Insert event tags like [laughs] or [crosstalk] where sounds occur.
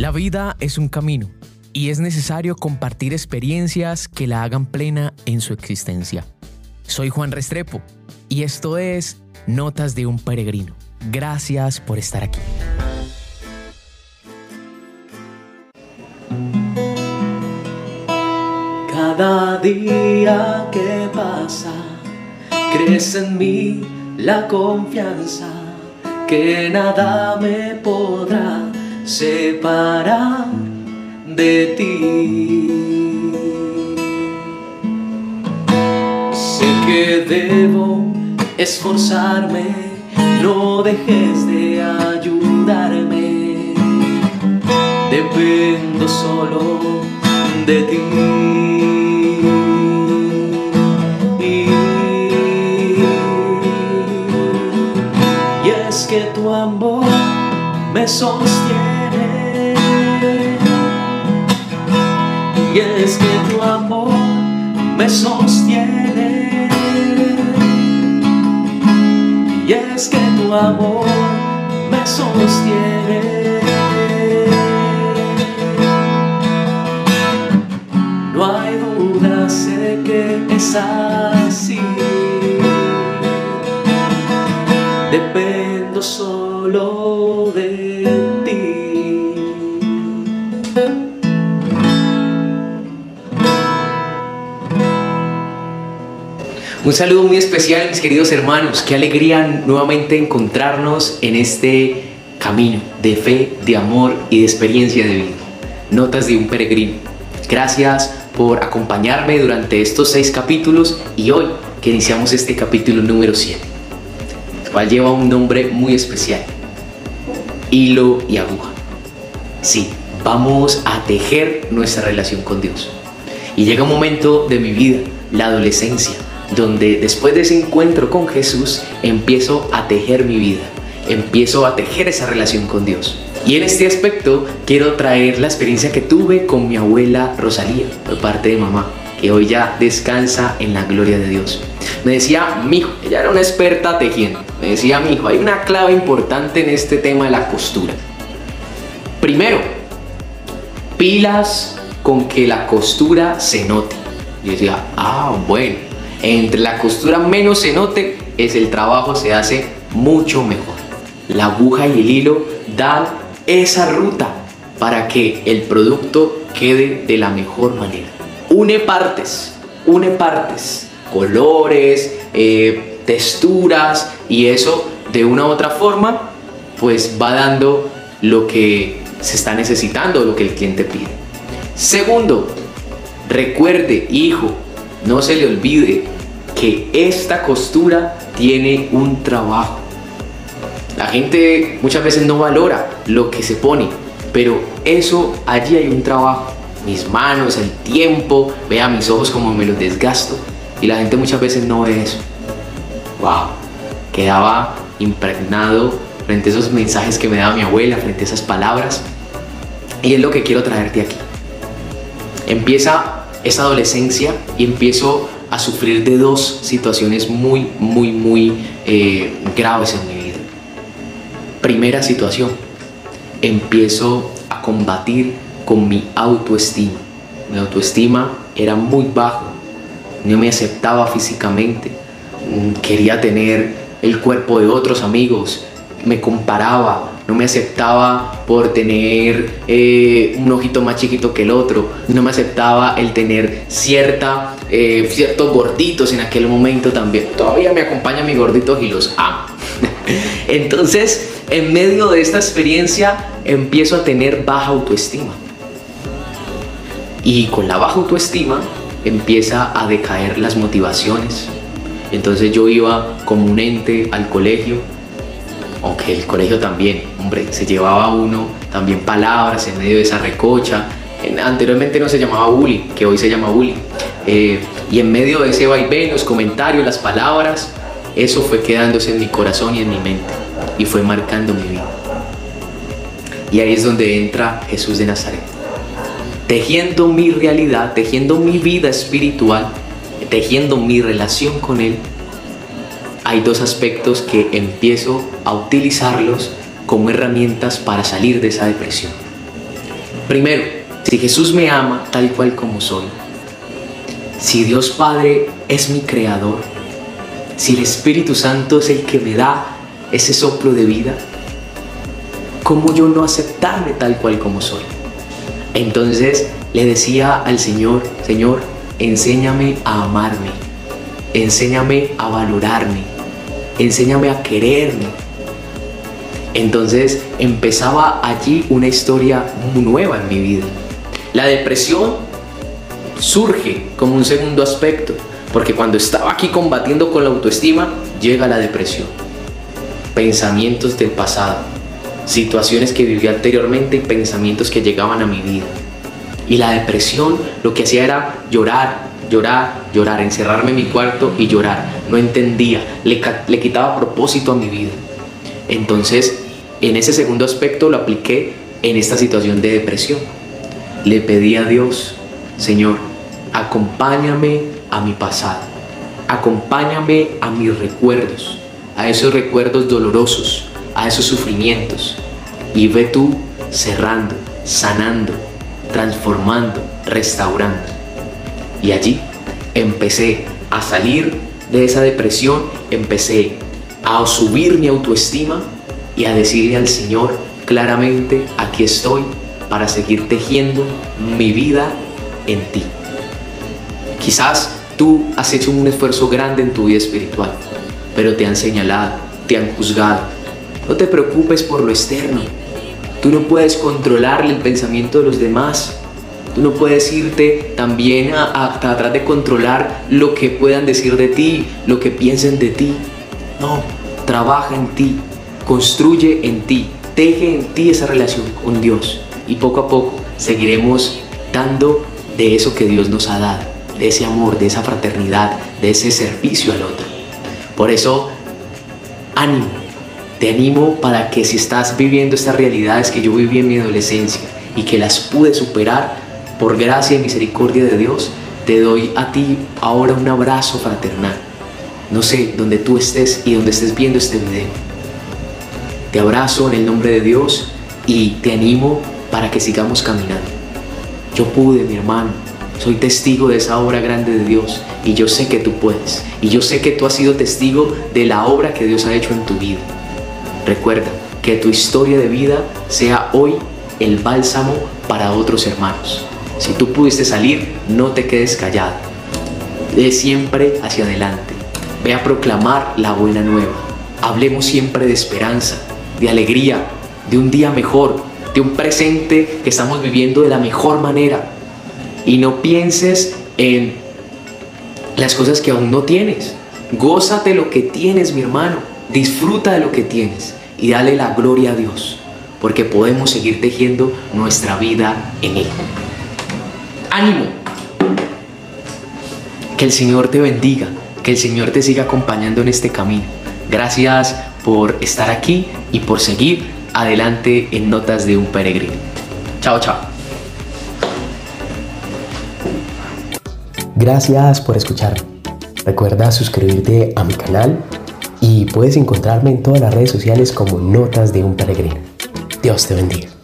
La vida es un camino y es necesario compartir experiencias que la hagan plena en su existencia. Soy Juan Restrepo y esto es Notas de un Peregrino. Gracias por estar aquí. Cada día que pasa, crece en mí la confianza que nada me podrá separar de ti. Sé que debo esforzarme, no dejes de ayudarme. Dependo solo de ti. Y es que tu amor me sostiene. Y es que tu amor me sostiene. Y es que tu amor me sostiene. No hay duda, sé que es así. Dependo solo Un saludo muy especial, mis queridos hermanos. Qué alegría nuevamente encontrarnos en este camino de fe, de amor y de experiencia de vida. Notas de un peregrino. Gracias por acompañarme durante estos seis capítulos y hoy que iniciamos este capítulo número 7, el cual lleva un nombre muy especial. Hilo y aguja. Sí, vamos a tejer nuestra relación con Dios. Y llega un momento de mi vida, la adolescencia, donde después de ese encuentro con Jesús empiezo a tejer mi vida, empiezo a tejer esa relación con Dios. Y en este aspecto quiero traer la experiencia que tuve con mi abuela Rosalía, por parte de mamá, que hoy ya descansa en la gloria de Dios. Me decía, mi hijo, ella era una experta tejiendo, me decía, mi hay una clave importante en este tema de la costura. Primero, pilas con que la costura se note. Yo decía, ah, bueno, entre la costura menos se note, es el trabajo se hace mucho mejor. La aguja y el hilo dan esa ruta para que el producto quede de la mejor manera. Une partes, une partes, colores, eh, texturas y eso de una u otra forma pues va dando lo que se está necesitando, lo que el cliente pide. Segundo, recuerde, hijo, no se le olvide que esta costura tiene un trabajo. La gente muchas veces no valora lo que se pone, pero eso allí hay un trabajo. Mis manos, el tiempo, vea mis ojos como me los desgasto. Y la gente muchas veces no ve eso. Wow, quedaba impregnado frente a esos mensajes que me daba mi abuela, frente a esas palabras. Y es lo que quiero traerte aquí. Empieza esa adolescencia y empiezo a sufrir de dos situaciones muy, muy, muy eh, graves en mi vida. Primera situación, empiezo a combatir con mi autoestima. Mi autoestima era muy bajo, no me aceptaba físicamente, quería tener el cuerpo de otros amigos, me comparaba, no me aceptaba por tener eh, un ojito más chiquito que el otro, no me aceptaba el tener cierta, eh, ciertos gorditos en aquel momento también. Todavía me acompañan mis gorditos y los amo. [laughs] Entonces, en medio de esta experiencia, empiezo a tener baja autoestima. Y con la baja autoestima empieza a decaer las motivaciones. Entonces yo iba como un al colegio, aunque el colegio también, hombre, se llevaba uno también palabras en medio de esa recocha. En- anteriormente no se llamaba bullying, que hoy se llama bullying. Eh, y en medio de ese vaivén, los comentarios, las palabras, eso fue quedándose en mi corazón y en mi mente. Y fue marcando mi vida. Y ahí es donde entra Jesús de Nazaret. Tejiendo mi realidad, tejiendo mi vida espiritual, tejiendo mi relación con Él, hay dos aspectos que empiezo a utilizarlos como herramientas para salir de esa depresión. Primero, si Jesús me ama tal cual como soy, si Dios Padre es mi creador, si el Espíritu Santo es el que me da ese soplo de vida, ¿cómo yo no aceptarme tal cual como soy? Entonces le decía al Señor, Señor, enséñame a amarme, enséñame a valorarme, enséñame a quererme. Entonces empezaba allí una historia nueva en mi vida. La depresión surge como un segundo aspecto, porque cuando estaba aquí combatiendo con la autoestima, llega la depresión. Pensamientos del pasado, situaciones que viví anteriormente y pensamientos que llegaban a mi vida. Y la depresión lo que hacía era llorar, llorar, llorar, encerrarme en mi cuarto y llorar. No entendía, le, le quitaba propósito a mi vida. Entonces, en ese segundo aspecto lo apliqué en esta situación de depresión. Le pedí a Dios, Señor, acompáñame a mi pasado, acompáñame a mis recuerdos, a esos recuerdos dolorosos, a esos sufrimientos. Y ve tú cerrando, sanando, transformando, restaurando. Y allí empecé a salir de esa depresión, empecé a subir mi autoestima y a decirle al Señor claramente, aquí estoy para seguir tejiendo mi vida en ti. Quizás tú has hecho un esfuerzo grande en tu vida espiritual, pero te han señalado, te han juzgado. No te preocupes por lo externo. Tú no puedes controlar el pensamiento de los demás. Tú no puedes irte también a, tratar de controlar lo que puedan decir de ti, lo que piensen de ti. No, trabaja en ti, construye en ti, teje en ti esa relación con Dios y poco a poco seguiremos dando de eso que Dios nos ha dado, de ese amor, de esa fraternidad, de ese servicio al otro. Por eso, ánimo, te animo para que si estás viviendo estas realidades que yo viví en mi adolescencia y que las pude superar por gracia y misericordia de Dios, te doy a ti ahora un abrazo fraternal. No sé dónde tú estés y dónde estés viendo este video te abrazo en el nombre de Dios y te animo para que sigamos caminando. Yo pude, mi hermano. Soy testigo de esa obra grande de Dios y yo sé que tú puedes. Y yo sé que tú has sido testigo de la obra que Dios ha hecho en tu vida. Recuerda que tu historia de vida sea hoy el bálsamo para otros hermanos. Si tú pudiste salir, no te quedes callado. De siempre hacia adelante. Ve a proclamar la buena nueva. Hablemos siempre de esperanza, de alegría, de un día mejor, de un presente que estamos viviendo de la mejor manera. Y no pienses en las cosas que aún no tienes. Gózate lo que tienes, mi hermano. Disfruta de lo que tienes y dale la gloria a Dios, porque podemos seguir tejiendo nuestra vida en Él. Ánimo. Que el Señor te bendiga, que el Señor te siga acompañando en este camino. Gracias por estar aquí y por seguir adelante en Notas de un Peregrino. Chao, chao. Gracias por escucharme. Recuerda suscribirte a mi canal y puedes encontrarme en todas las redes sociales como Notas de un Peregrino. Dios te bendiga.